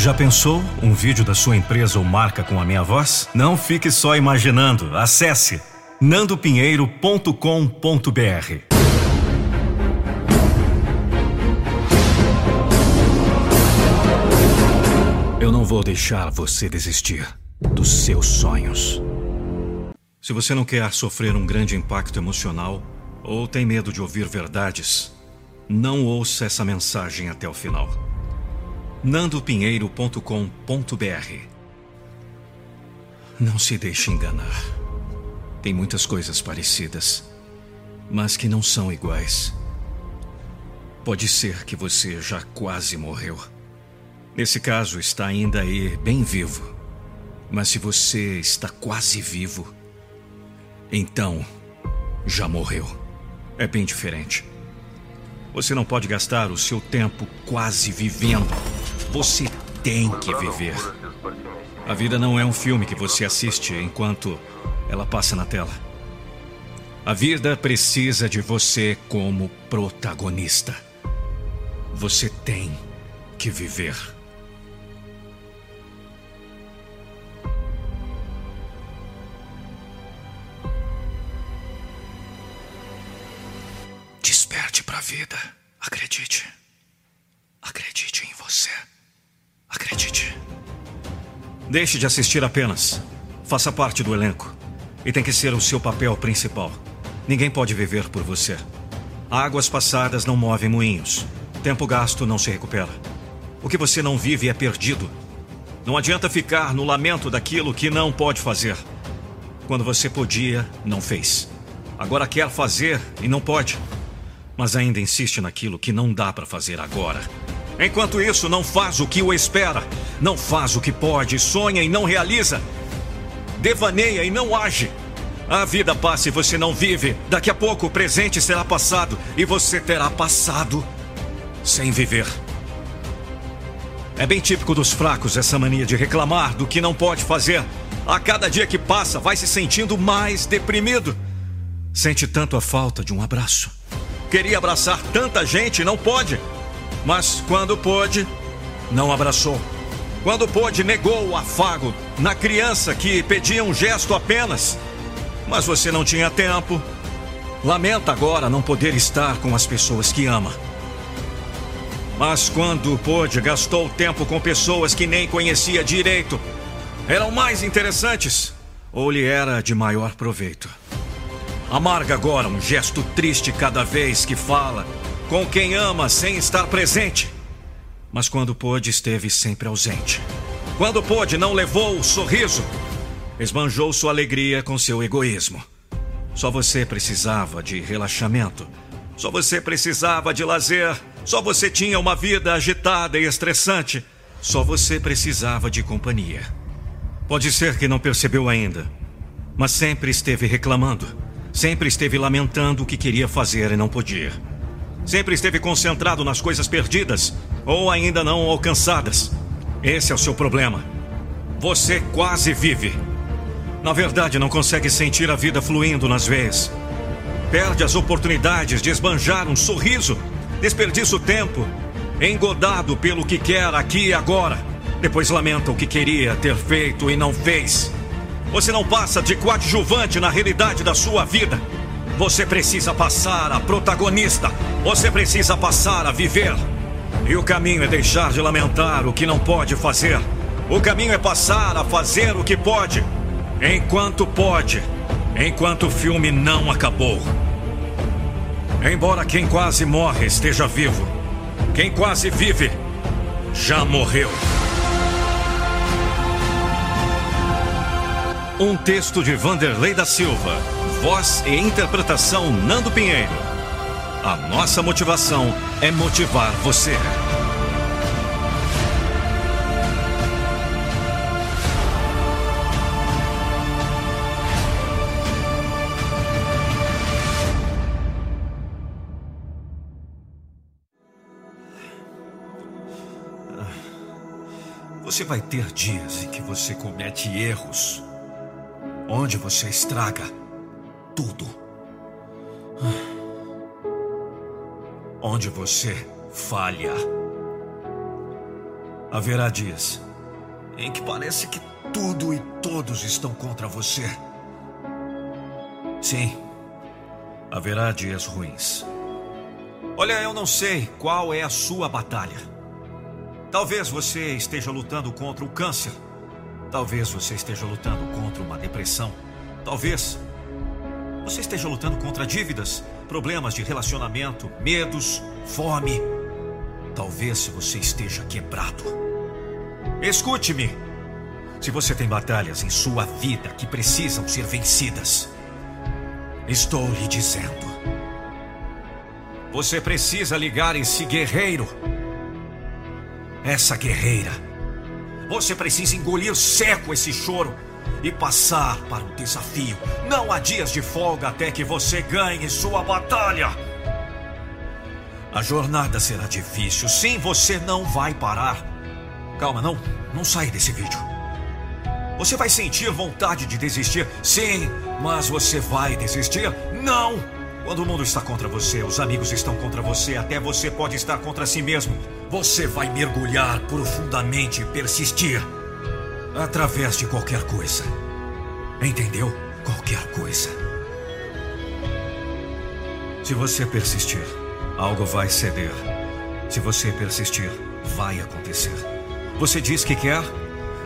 Já pensou um vídeo da sua empresa ou marca com a minha voz? Não fique só imaginando. Acesse nandopinheiro.com.br. Eu não vou deixar você desistir dos seus sonhos. Se você não quer sofrer um grande impacto emocional ou tem medo de ouvir verdades, não ouça essa mensagem até o final. nandopinheiro.com.br Não se deixe enganar. Tem muitas coisas parecidas, mas que não são iguais. Pode ser que você já quase morreu. Nesse caso, está ainda aí bem vivo. Mas se você está quase vivo, então já morreu. É bem diferente. Você não pode gastar o seu tempo quase vivendo. Você tem que viver. A vida não é um filme que você assiste enquanto ela passa na tela. A vida precisa de você como protagonista. Você tem que viver. Deixe de assistir apenas. Faça parte do elenco. E tem que ser o seu papel principal. Ninguém pode viver por você. Águas passadas não movem moinhos. Tempo gasto não se recupera. O que você não vive é perdido. Não adianta ficar no lamento daquilo que não pode fazer. Quando você podia, não fez. Agora quer fazer e não pode. Mas ainda insiste naquilo que não dá para fazer agora. Enquanto isso, não faz o que o espera. Não faz o que pode, sonha e não realiza. Devaneia e não age. A vida passa e você não vive. Daqui a pouco o presente será passado e você terá passado sem viver. É bem típico dos fracos essa mania de reclamar do que não pode fazer. A cada dia que passa, vai se sentindo mais deprimido. Sente tanto a falta de um abraço. Queria abraçar tanta gente e não pode. Mas quando pôde, não abraçou. Quando pôde, negou o afago na criança que pedia um gesto apenas. Mas você não tinha tempo. Lamenta agora não poder estar com as pessoas que ama. Mas quando pôde, gastou tempo com pessoas que nem conhecia direito. Eram mais interessantes ou lhe era de maior proveito. Amarga agora um gesto triste cada vez que fala com quem ama sem estar presente. Mas quando pôde, esteve sempre ausente. Quando pôde, não levou o sorriso. Esbanjou sua alegria com seu egoísmo. Só você precisava de relaxamento. Só você precisava de lazer. Só você tinha uma vida agitada e estressante. Só você precisava de companhia. Pode ser que não percebeu ainda, mas sempre esteve reclamando. Sempre esteve lamentando o que queria fazer e não podia. Sempre esteve concentrado nas coisas perdidas ou ainda não alcançadas. Esse é o seu problema. Você quase vive. Na verdade, não consegue sentir a vida fluindo nas veias. Perde as oportunidades de esbanjar um sorriso. Desperdiça o tempo, engodado pelo que quer aqui e agora. Depois lamenta o que queria ter feito e não fez. Você não passa de coadjuvante na realidade da sua vida. Você precisa passar a protagonista. Você precisa passar a viver. E o caminho é deixar de lamentar o que não pode fazer. O caminho é passar a fazer o que pode. Enquanto pode. Enquanto o filme não acabou. Embora quem quase morre esteja vivo, quem quase vive já morreu. Um texto de Vanderlei da Silva. Voz e interpretação Nando Pinheiro. A nossa motivação é motivar você. Você vai ter dias em que você comete erros, onde você estraga tudo, onde você falha. Haverá dias em que parece que tudo e todos estão contra você. Sim, haverá dias ruins. Olha, eu não sei qual é a sua batalha. Talvez você esteja lutando contra o câncer. Talvez você esteja lutando contra uma depressão. Talvez você esteja lutando contra dívidas, problemas de relacionamento, medos, fome. Talvez você esteja quebrado. Escute-me. Se você tem batalhas em sua vida que precisam ser vencidas, estou lhe dizendo. Você precisa ligar esse guerreiro. Essa guerreira. Você precisa engolir seco esse choro e passar para o desafio. Não há dias de folga até que você ganhe sua batalha. A jornada será difícil. Sim, você não vai parar. Calma, não. Não sai desse vídeo. Você vai sentir vontade de desistir? Sim, mas você vai desistir? Não! Quando o mundo está contra você, os amigos estão contra você, até você pode estar contra si mesmo. Você vai mergulhar profundamente e persistir através de qualquer coisa. Entendeu? Qualquer coisa. Se você persistir, algo vai ceder. Se você persistir, vai acontecer. Você diz que quer?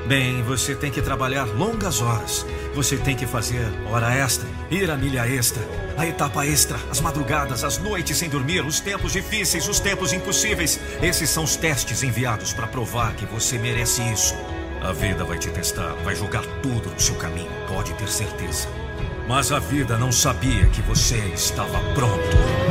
Bem, você tem que trabalhar longas horas. Você tem que fazer hora extra, ir a milha extra, a etapa extra, as madrugadas, as noites sem dormir, os tempos difíceis, os tempos impossíveis. Esses são os testes enviados para provar que você merece isso. A vida vai te testar, vai jogar tudo no seu caminho, pode ter certeza. Mas a vida não sabia que você estava pronto.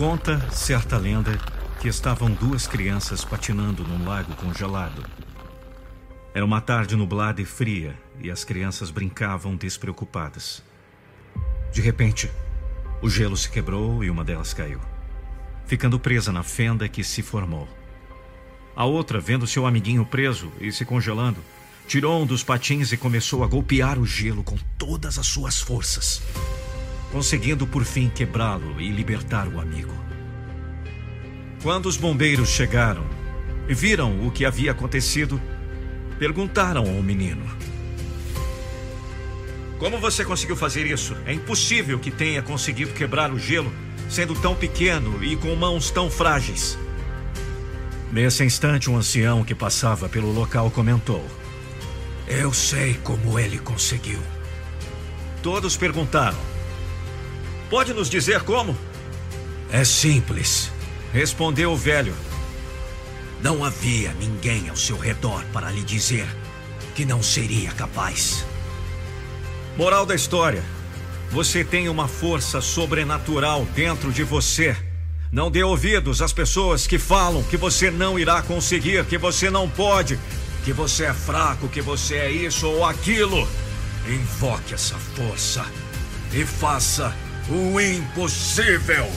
Conta certa lenda que estavam duas crianças patinando num lago congelado. Era uma tarde nublada e fria e as crianças brincavam despreocupadas. De repente, o gelo se quebrou e uma delas caiu, ficando presa na fenda que se formou. A outra, vendo seu amiguinho preso e se congelando, tirou um dos patins e começou a golpear o gelo com todas as suas forças conseguindo por fim quebrá-lo e libertar o amigo. Quando os bombeiros chegaram e viram o que havia acontecido, perguntaram ao menino: Como você conseguiu fazer isso? É impossível que tenha conseguido quebrar o gelo sendo tão pequeno e com mãos tão frágeis. Nesse instante, um ancião que passava pelo local comentou: Eu sei como ele conseguiu. Todos perguntaram: Pode nos dizer como? É simples, respondeu o velho. Não havia ninguém ao seu redor para lhe dizer que não seria capaz. Moral da história: você tem uma força sobrenatural dentro de você. Não dê ouvidos às pessoas que falam que você não irá conseguir, que você não pode, que você é fraco, que você é isso ou aquilo. Invoque essa força e faça o impossível.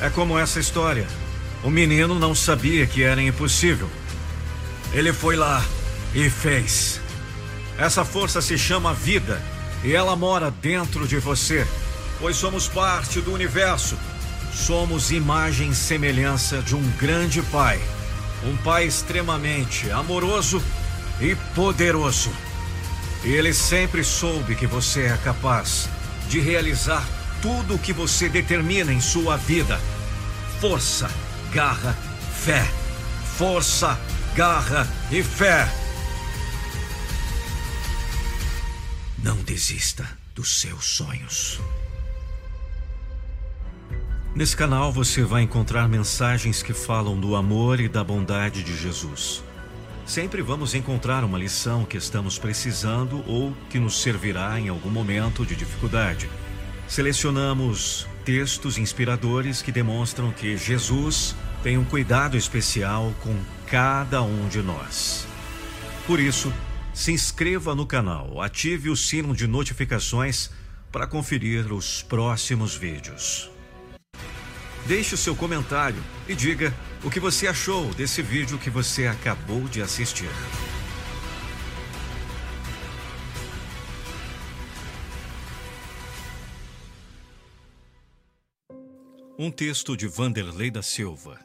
É como essa história. O menino não sabia que era impossível. Ele foi lá e fez. Essa força se chama vida e ela mora dentro de você, pois somos parte do universo. Somos imagem e semelhança de um grande pai, um pai extremamente amoroso e poderoso. Ele sempre soube que você é capaz de realizar tudo o que você determina em sua vida. Força, garra, fé. Força, garra e fé. Não desista dos seus sonhos. Nesse canal você vai encontrar mensagens que falam do amor e da bondade de Jesus. Sempre vamos encontrar uma lição que estamos precisando ou que nos servirá em algum momento de dificuldade. Selecionamos textos inspiradores que demonstram que Jesus tem um cuidado especial com cada um de nós. Por isso, se inscreva no canal, ative o sino de notificações para conferir os próximos vídeos. Deixe o seu comentário e diga o que você achou desse vídeo que você acabou de assistir. Um texto de Vanderlei da Silva.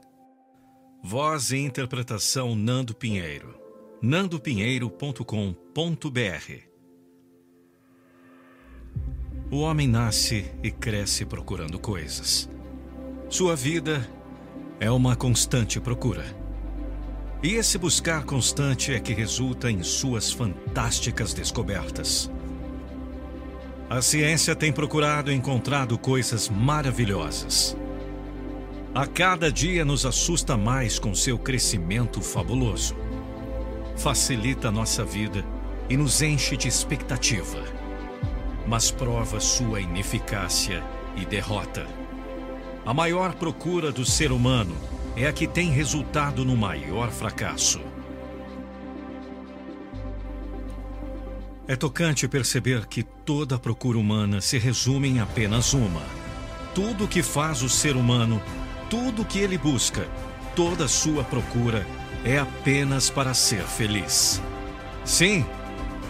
Voz e interpretação Nando Pinheiro. nandopinheiro.com.br O homem nasce e cresce procurando coisas. Sua vida é uma constante procura. E esse buscar constante é que resulta em suas fantásticas descobertas. A ciência tem procurado e encontrado coisas maravilhosas. A cada dia nos assusta mais com seu crescimento fabuloso. Facilita nossa vida e nos enche de expectativa, mas prova sua ineficácia e derrota. A maior procura do ser humano é a que tem resultado no maior fracasso. É tocante perceber que toda procura humana se resume em apenas uma. Tudo que faz o ser humano tudo que ele busca, toda sua procura é apenas para ser feliz. Sim,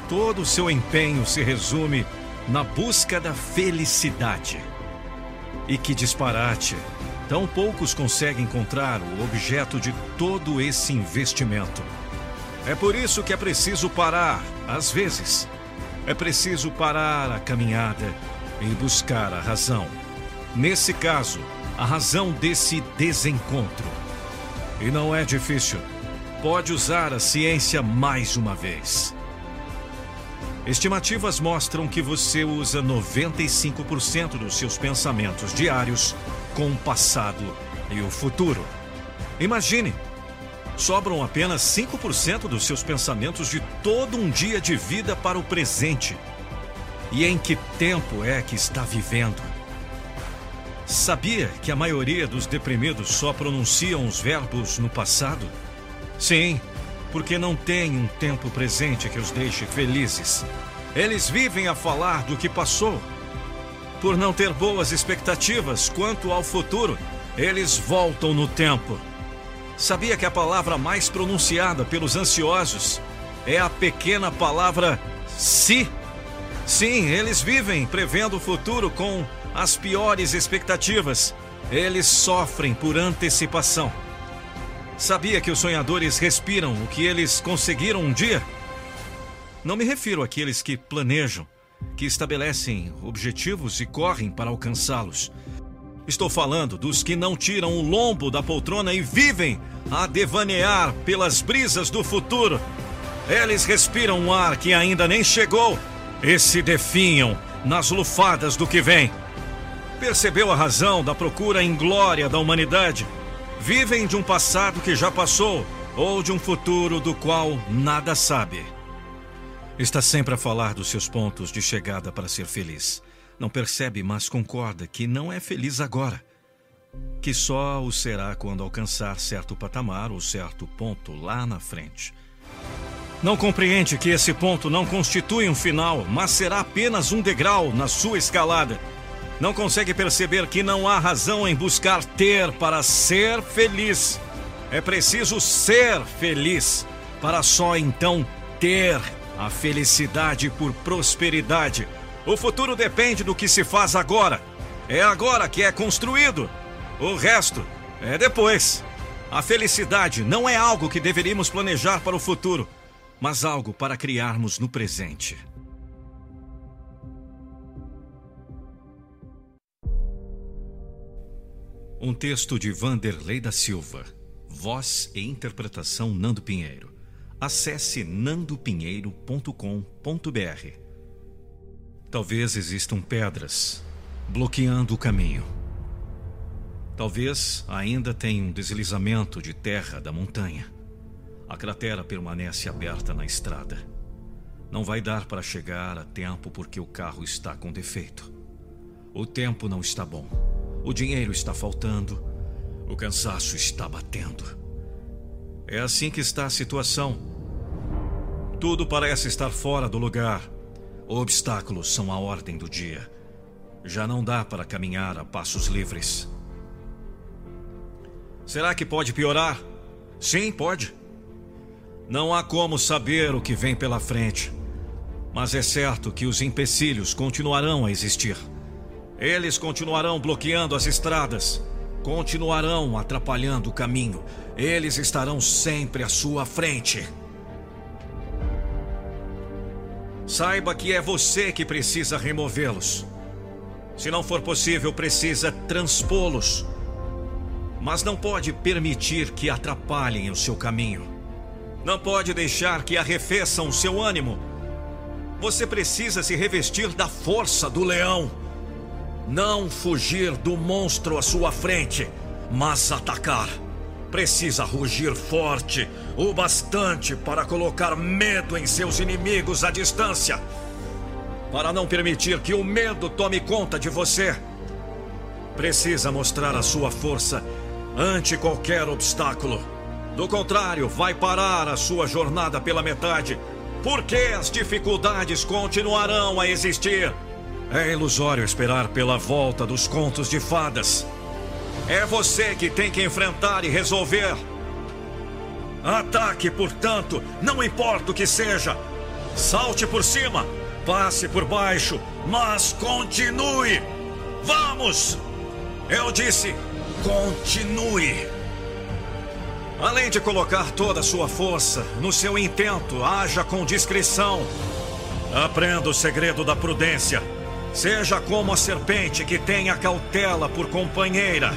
todo o seu empenho se resume na busca da felicidade. E que disparate! Tão poucos conseguem encontrar o objeto de todo esse investimento. É por isso que é preciso parar, às vezes. É preciso parar a caminhada e buscar a razão. Nesse caso, a razão desse desencontro. E não é difícil. Pode usar a ciência mais uma vez. Estimativas mostram que você usa 95% dos seus pensamentos diários com o passado e o futuro. Imagine, sobram apenas 5% dos seus pensamentos de todo um dia de vida para o presente. E em que tempo é que está vivendo? Sabia que a maioria dos deprimidos só pronunciam os verbos no passado? Sim, porque não tem um tempo presente que os deixe felizes. Eles vivem a falar do que passou. Por não ter boas expectativas quanto ao futuro, eles voltam no tempo. Sabia que a palavra mais pronunciada pelos ansiosos é a pequena palavra se? Sim, eles vivem prevendo o futuro com as piores expectativas. Eles sofrem por antecipação. Sabia que os sonhadores respiram o que eles conseguiram um dia? Não me refiro àqueles que planejam, que estabelecem objetivos e correm para alcançá-los. Estou falando dos que não tiram o lombo da poltrona e vivem a devanear pelas brisas do futuro. Eles respiram um ar que ainda nem chegou e se definham nas lufadas do que vem percebeu a razão da procura em glória da humanidade. Vivem de um passado que já passou ou de um futuro do qual nada sabe. Está sempre a falar dos seus pontos de chegada para ser feliz. Não percebe, mas concorda que não é feliz agora. Que só o será quando alcançar certo patamar ou certo ponto lá na frente. Não compreende que esse ponto não constitui um final, mas será apenas um degrau na sua escalada não consegue perceber que não há razão em buscar ter para ser feliz. É preciso ser feliz para só então ter a felicidade por prosperidade. O futuro depende do que se faz agora. É agora que é construído. O resto é depois. A felicidade não é algo que deveríamos planejar para o futuro, mas algo para criarmos no presente. Um texto de Vanderlei da Silva. Voz e interpretação Nando Pinheiro. Acesse nandopinheiro.com.br. Talvez existam pedras bloqueando o caminho. Talvez ainda tenha um deslizamento de terra da montanha. A cratera permanece aberta na estrada. Não vai dar para chegar a tempo porque o carro está com defeito. O tempo não está bom. O dinheiro está faltando. O cansaço está batendo. É assim que está a situação. Tudo parece estar fora do lugar. Obstáculos são a ordem do dia. Já não dá para caminhar a passos livres. Será que pode piorar? Sim, pode. Não há como saber o que vem pela frente. Mas é certo que os empecilhos continuarão a existir. Eles continuarão bloqueando as estradas, continuarão atrapalhando o caminho. Eles estarão sempre à sua frente. Saiba que é você que precisa removê-los. Se não for possível, precisa transpô-los. Mas não pode permitir que atrapalhem o seu caminho. Não pode deixar que arrefeçam o seu ânimo. Você precisa se revestir da força do leão. Não fugir do monstro à sua frente, mas atacar. Precisa rugir forte, o bastante para colocar medo em seus inimigos à distância para não permitir que o medo tome conta de você. Precisa mostrar a sua força ante qualquer obstáculo. Do contrário, vai parar a sua jornada pela metade, porque as dificuldades continuarão a existir. É ilusório esperar pela volta dos contos de fadas. É você que tem que enfrentar e resolver. Ataque, portanto, não importa o que seja. Salte por cima Passe por baixo, mas continue. Vamos! Eu disse, continue. Além de colocar toda a sua força no seu intento, haja com discrição. Aprenda o segredo da prudência. Seja como a serpente que tem a cautela por companheira.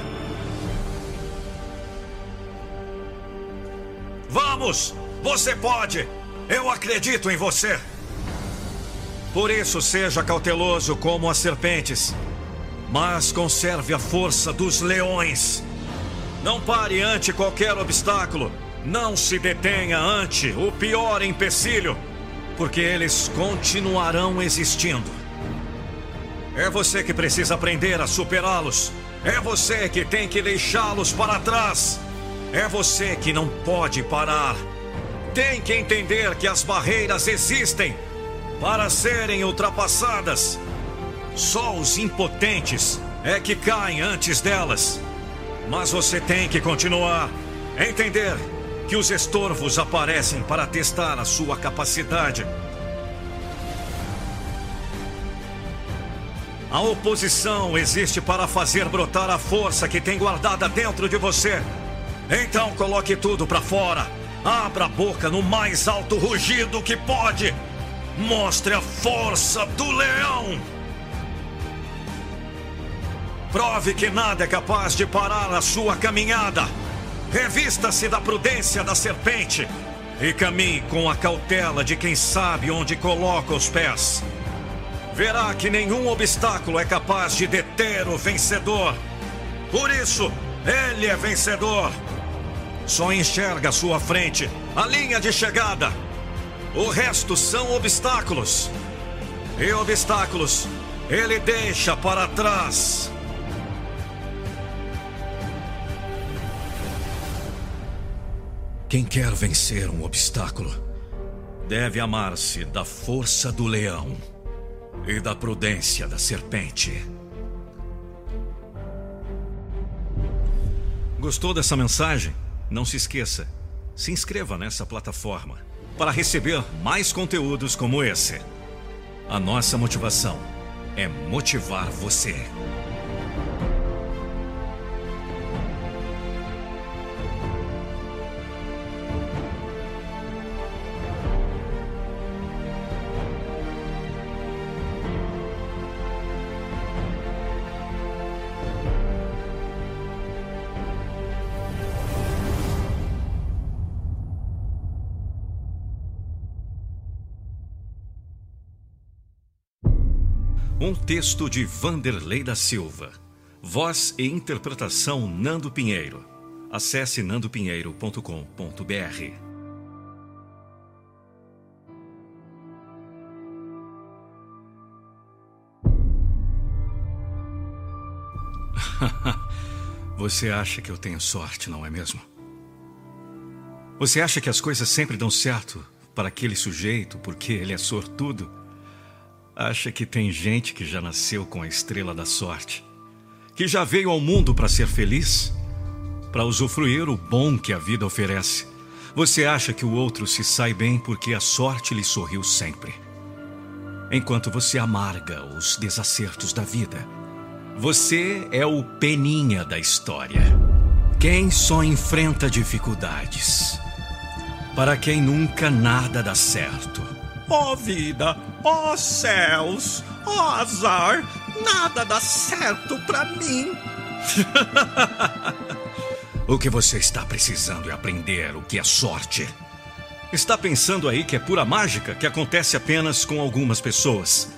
Vamos! Você pode! Eu acredito em você! Por isso, seja cauteloso como as serpentes, mas conserve a força dos leões. Não pare ante qualquer obstáculo. Não se detenha ante o pior empecilho, porque eles continuarão existindo. É você que precisa aprender a superá-los. É você que tem que deixá-los para trás. É você que não pode parar. Tem que entender que as barreiras existem para serem ultrapassadas. Só os impotentes é que caem antes delas. Mas você tem que continuar. Entender que os estorvos aparecem para testar a sua capacidade. A oposição existe para fazer brotar a força que tem guardada dentro de você. Então coloque tudo para fora. Abra a boca no mais alto rugido que pode. Mostre a força do leão! Prove que nada é capaz de parar a sua caminhada. Revista-se da prudência da serpente e caminhe com a cautela de quem sabe onde coloca os pés. Verá que nenhum obstáculo é capaz de deter o vencedor. Por isso, ele é vencedor. Só enxerga à sua frente a linha de chegada o resto são obstáculos. E obstáculos ele deixa para trás. Quem quer vencer um obstáculo deve amar-se da força do leão e da prudência da serpente. Gostou dessa mensagem? Não se esqueça, se inscreva nessa plataforma para receber mais conteúdos como esse. A nossa motivação é motivar você. Um texto de Vanderlei da Silva. Voz e interpretação Nando Pinheiro. Acesse nandopinheiro.com.br. Você acha que eu tenho sorte, não é mesmo? Você acha que as coisas sempre dão certo para aquele sujeito porque ele é sortudo? Acha que tem gente que já nasceu com a estrela da sorte? Que já veio ao mundo para ser feliz? Para usufruir o bom que a vida oferece? Você acha que o outro se sai bem porque a sorte lhe sorriu sempre? Enquanto você amarga os desacertos da vida, você é o peninha da história. Quem só enfrenta dificuldades. Para quem nunca nada dá certo. Ó oh vida, oh céus, oh azar, nada dá certo para mim. o que você está precisando é aprender o que é sorte. Está pensando aí que é pura mágica que acontece apenas com algumas pessoas.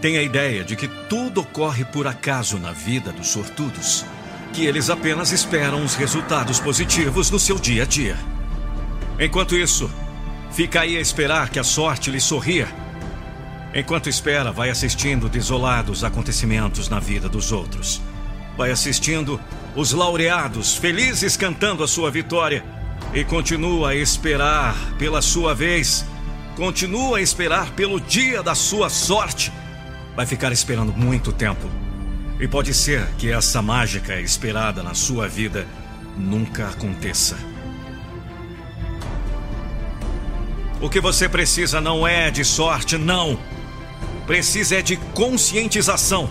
Tem a ideia de que tudo ocorre por acaso na vida dos sortudos, que eles apenas esperam os resultados positivos no seu dia a dia. Enquanto isso, Fica aí a esperar que a sorte lhe sorria. Enquanto espera, vai assistindo desolados acontecimentos na vida dos outros. Vai assistindo os laureados felizes cantando a sua vitória. E continua a esperar pela sua vez. Continua a esperar pelo dia da sua sorte. Vai ficar esperando muito tempo. E pode ser que essa mágica esperada na sua vida nunca aconteça. O que você precisa não é de sorte, não. Precisa é de conscientização.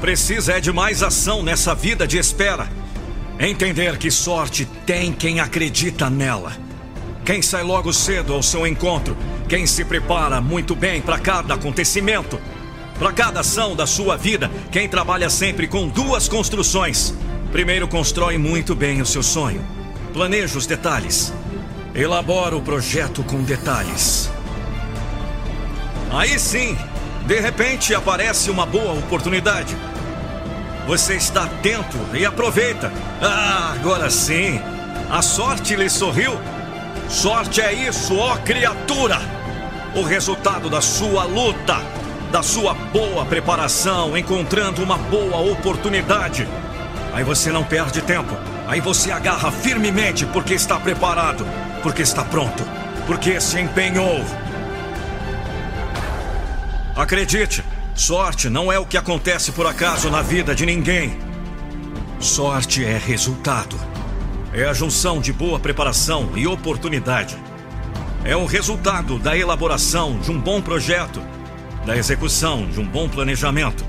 Precisa é de mais ação nessa vida de espera. Entender que sorte tem quem acredita nela. Quem sai logo cedo ao seu encontro. Quem se prepara muito bem para cada acontecimento. Para cada ação da sua vida. Quem trabalha sempre com duas construções. Primeiro, constrói muito bem o seu sonho. Planeja os detalhes Elabora o projeto com detalhes. Aí sim, de repente aparece uma boa oportunidade. Você está atento e aproveita. Ah, agora sim. A sorte lhe sorriu. Sorte é isso, ó criatura. O resultado da sua luta, da sua boa preparação, encontrando uma boa oportunidade. Aí você não perde tempo. Aí você agarra firmemente porque está preparado porque está pronto, porque se empenhou. Acredite, sorte não é o que acontece por acaso na vida de ninguém. Sorte é resultado. É a junção de boa preparação e oportunidade. É o resultado da elaboração de um bom projeto, da execução de um bom planejamento,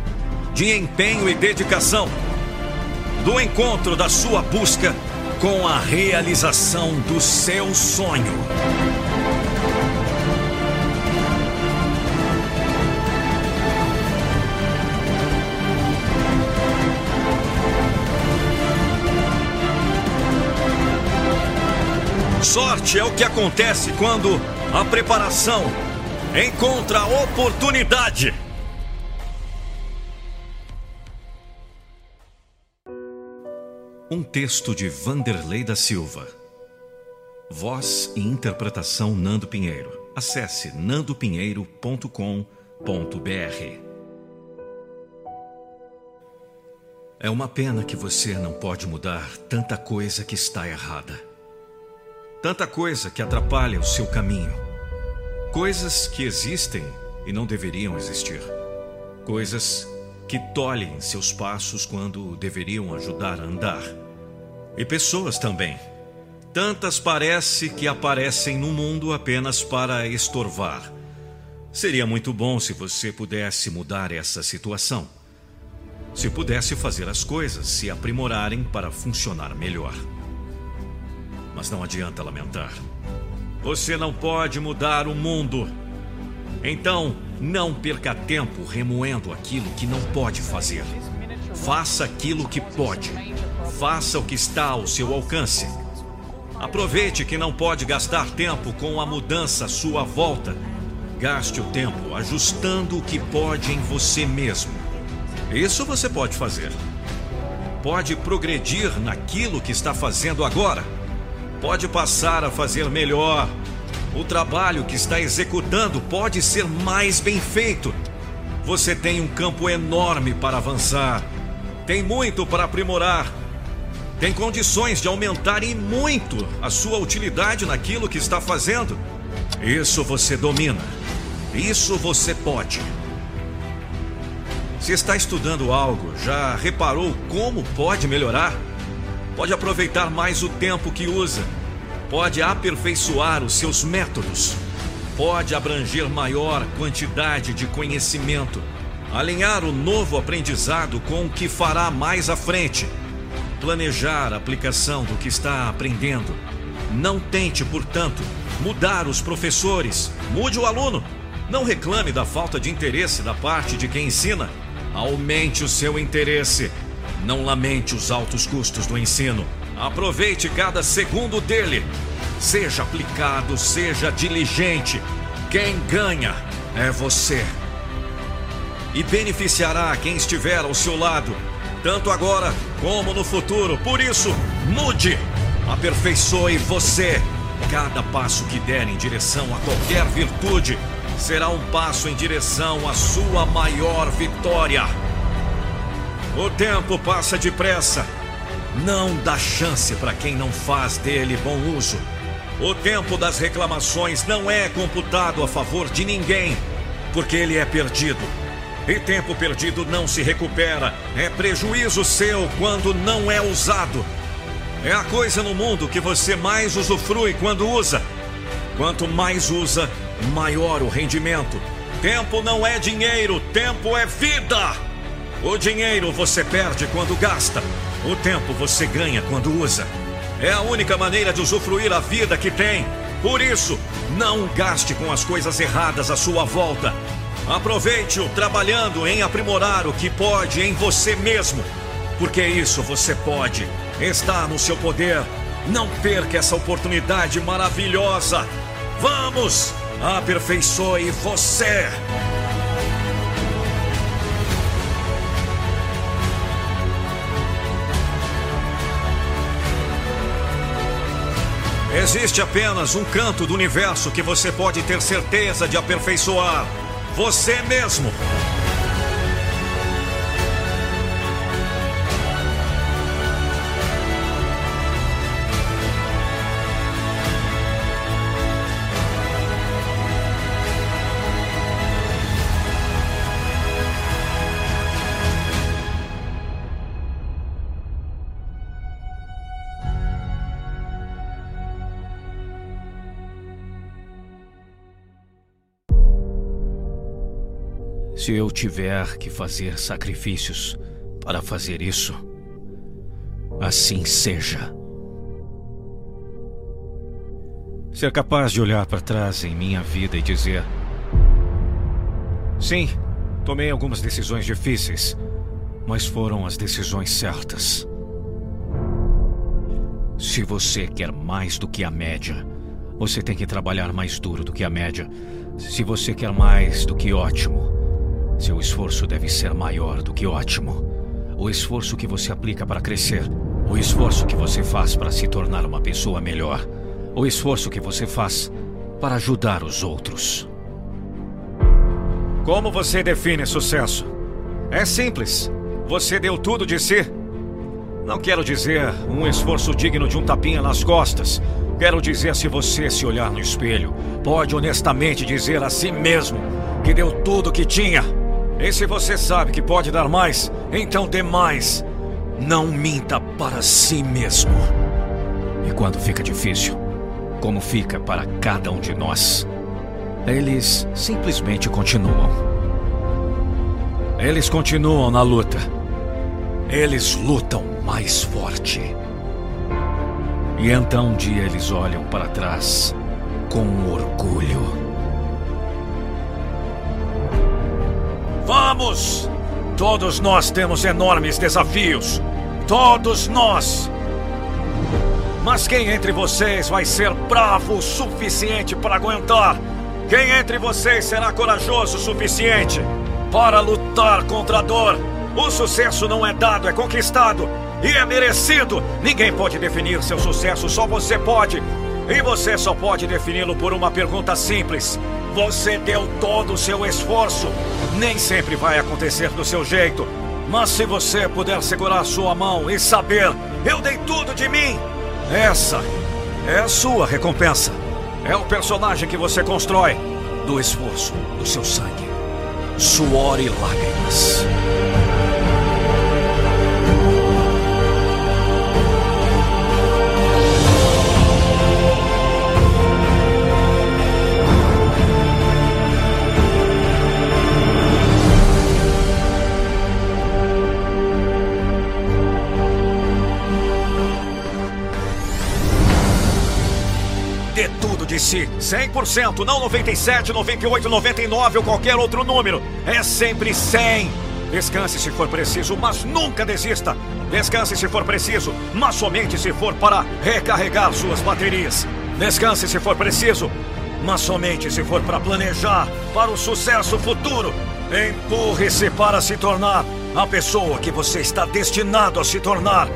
de empenho e dedicação, do encontro da sua busca com a realização do seu sonho. Sorte é o que acontece quando a preparação encontra a oportunidade. Um texto de Vanderlei da Silva. Voz e interpretação Nando Pinheiro. Acesse nandopinheiro.com.br. É uma pena que você não pode mudar tanta coisa que está errada. Tanta coisa que atrapalha o seu caminho. Coisas que existem e não deveriam existir. Coisas que tolhem seus passos quando deveriam ajudar a andar. E pessoas também. Tantas parece que aparecem no mundo apenas para estorvar. Seria muito bom se você pudesse mudar essa situação. Se pudesse fazer as coisas se aprimorarem para funcionar melhor. Mas não adianta lamentar. Você não pode mudar o mundo. Então, não perca tempo remoendo aquilo que não pode fazer. Faça aquilo que pode. Faça o que está ao seu alcance. Aproveite que não pode gastar tempo com a mudança à sua volta. gaste o tempo ajustando o que pode em você mesmo. Isso você pode fazer. Pode progredir naquilo que está fazendo agora. Pode passar a fazer melhor. O trabalho que está executando pode ser mais bem feito. Você tem um campo enorme para avançar. Tem muito para aprimorar. Tem condições de aumentar e muito a sua utilidade naquilo que está fazendo. Isso você domina. Isso você pode. Se está estudando algo, já reparou como pode melhorar? Pode aproveitar mais o tempo que usa. Pode aperfeiçoar os seus métodos. Pode abranger maior quantidade de conhecimento. Alinhar o novo aprendizado com o que fará mais à frente. Planejar a aplicação do que está aprendendo. Não tente, portanto, mudar os professores. Mude o aluno. Não reclame da falta de interesse da parte de quem ensina. Aumente o seu interesse. Não lamente os altos custos do ensino. Aproveite cada segundo dele. Seja aplicado, seja diligente. Quem ganha é você. E beneficiará quem estiver ao seu lado, tanto agora como no futuro. Por isso, mude, aperfeiçoe você. Cada passo que der em direção a qualquer virtude será um passo em direção à sua maior vitória. O tempo passa depressa. Não dá chance para quem não faz dele bom uso. O tempo das reclamações não é computado a favor de ninguém, porque ele é perdido. E tempo perdido não se recupera. É prejuízo seu quando não é usado. É a coisa no mundo que você mais usufrui quando usa. Quanto mais usa, maior o rendimento. Tempo não é dinheiro, tempo é vida. O dinheiro você perde quando gasta, o tempo você ganha quando usa. É a única maneira de usufruir a vida que tem. Por isso, não gaste com as coisas erradas à sua volta. Aproveite-o trabalhando em aprimorar o que pode em você mesmo. Porque isso você pode. Está no seu poder. Não perca essa oportunidade maravilhosa. Vamos! aperfeiçoe você. Existe apenas um canto do universo que você pode ter certeza de aperfeiçoar: você mesmo. Se eu tiver que fazer sacrifícios para fazer isso, assim seja. Ser capaz de olhar para trás em minha vida e dizer: Sim, tomei algumas decisões difíceis, mas foram as decisões certas. Se você quer mais do que a média, você tem que trabalhar mais duro do que a média. Se você quer mais do que ótimo, seu esforço deve ser maior do que ótimo. O esforço que você aplica para crescer. O esforço que você faz para se tornar uma pessoa melhor. O esforço que você faz para ajudar os outros. Como você define sucesso? É simples. Você deu tudo de si. Não quero dizer um esforço digno de um tapinha nas costas. Quero dizer se você se olhar no espelho, pode honestamente dizer a si mesmo que deu tudo que tinha. E se você sabe que pode dar mais, então dê mais. Não minta para si mesmo. E quando fica difícil, como fica para cada um de nós, eles simplesmente continuam. Eles continuam na luta. Eles lutam mais forte. E então um dia eles olham para trás com orgulho. Vamos! Todos nós temos enormes desafios. Todos nós! Mas quem entre vocês vai ser bravo o suficiente para aguentar? Quem entre vocês será corajoso o suficiente para lutar contra a dor? O sucesso não é dado, é conquistado e é merecido. Ninguém pode definir seu sucesso, só você pode. E você só pode defini-lo por uma pergunta simples. Você deu todo o seu esforço. Nem sempre vai acontecer do seu jeito. Mas se você puder segurar sua mão e saber, eu dei tudo de mim, essa é a sua recompensa. É o personagem que você constrói do esforço, do seu sangue, suor e lágrimas. Si, 100%, não 97, 98, 99 ou qualquer outro número. É sempre 100. Descanse se for preciso, mas nunca desista. Descanse se for preciso, mas somente se for para recarregar suas baterias. Descanse se for preciso, mas somente se for para planejar para o sucesso futuro. Empurre-se para se tornar a pessoa que você está destinado a se tornar.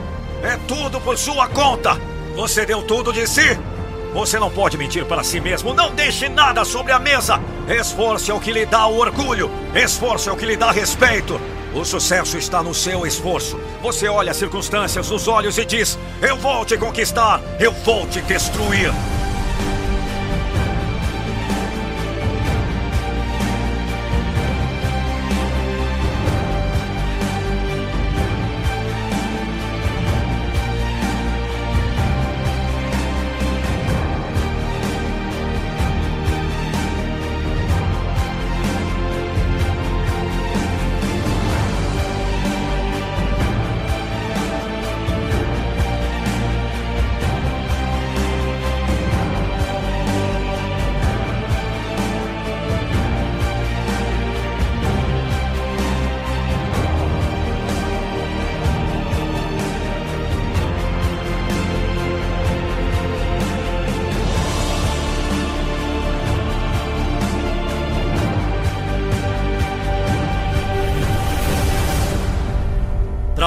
É tudo por sua conta. Você deu tudo de si. Você não pode mentir para si mesmo. Não deixe nada sobre a mesa. Esforço é o que lhe dá o orgulho. Esforço é o que lhe dá respeito. O sucesso está no seu esforço. Você olha as circunstâncias nos olhos e diz: Eu vou te conquistar. Eu vou te destruir.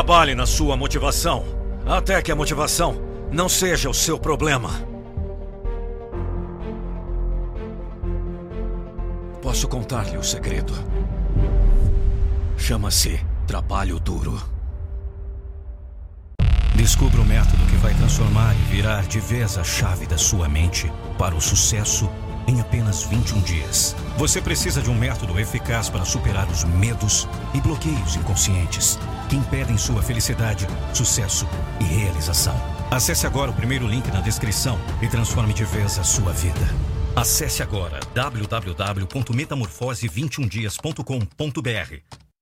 Trabalhe na sua motivação, até que a motivação não seja o seu problema. Posso contar-lhe o segredo. Chama-se trabalho duro. Descubra o método que vai transformar e virar de vez a chave da sua mente para o sucesso em apenas 21 dias. Você precisa de um método eficaz para superar os medos e bloqueios inconscientes que impedem sua felicidade, sucesso e realização. Acesse agora o primeiro link na descrição e transforme de vez a sua vida. Acesse agora www.metamorfose21dias.com.br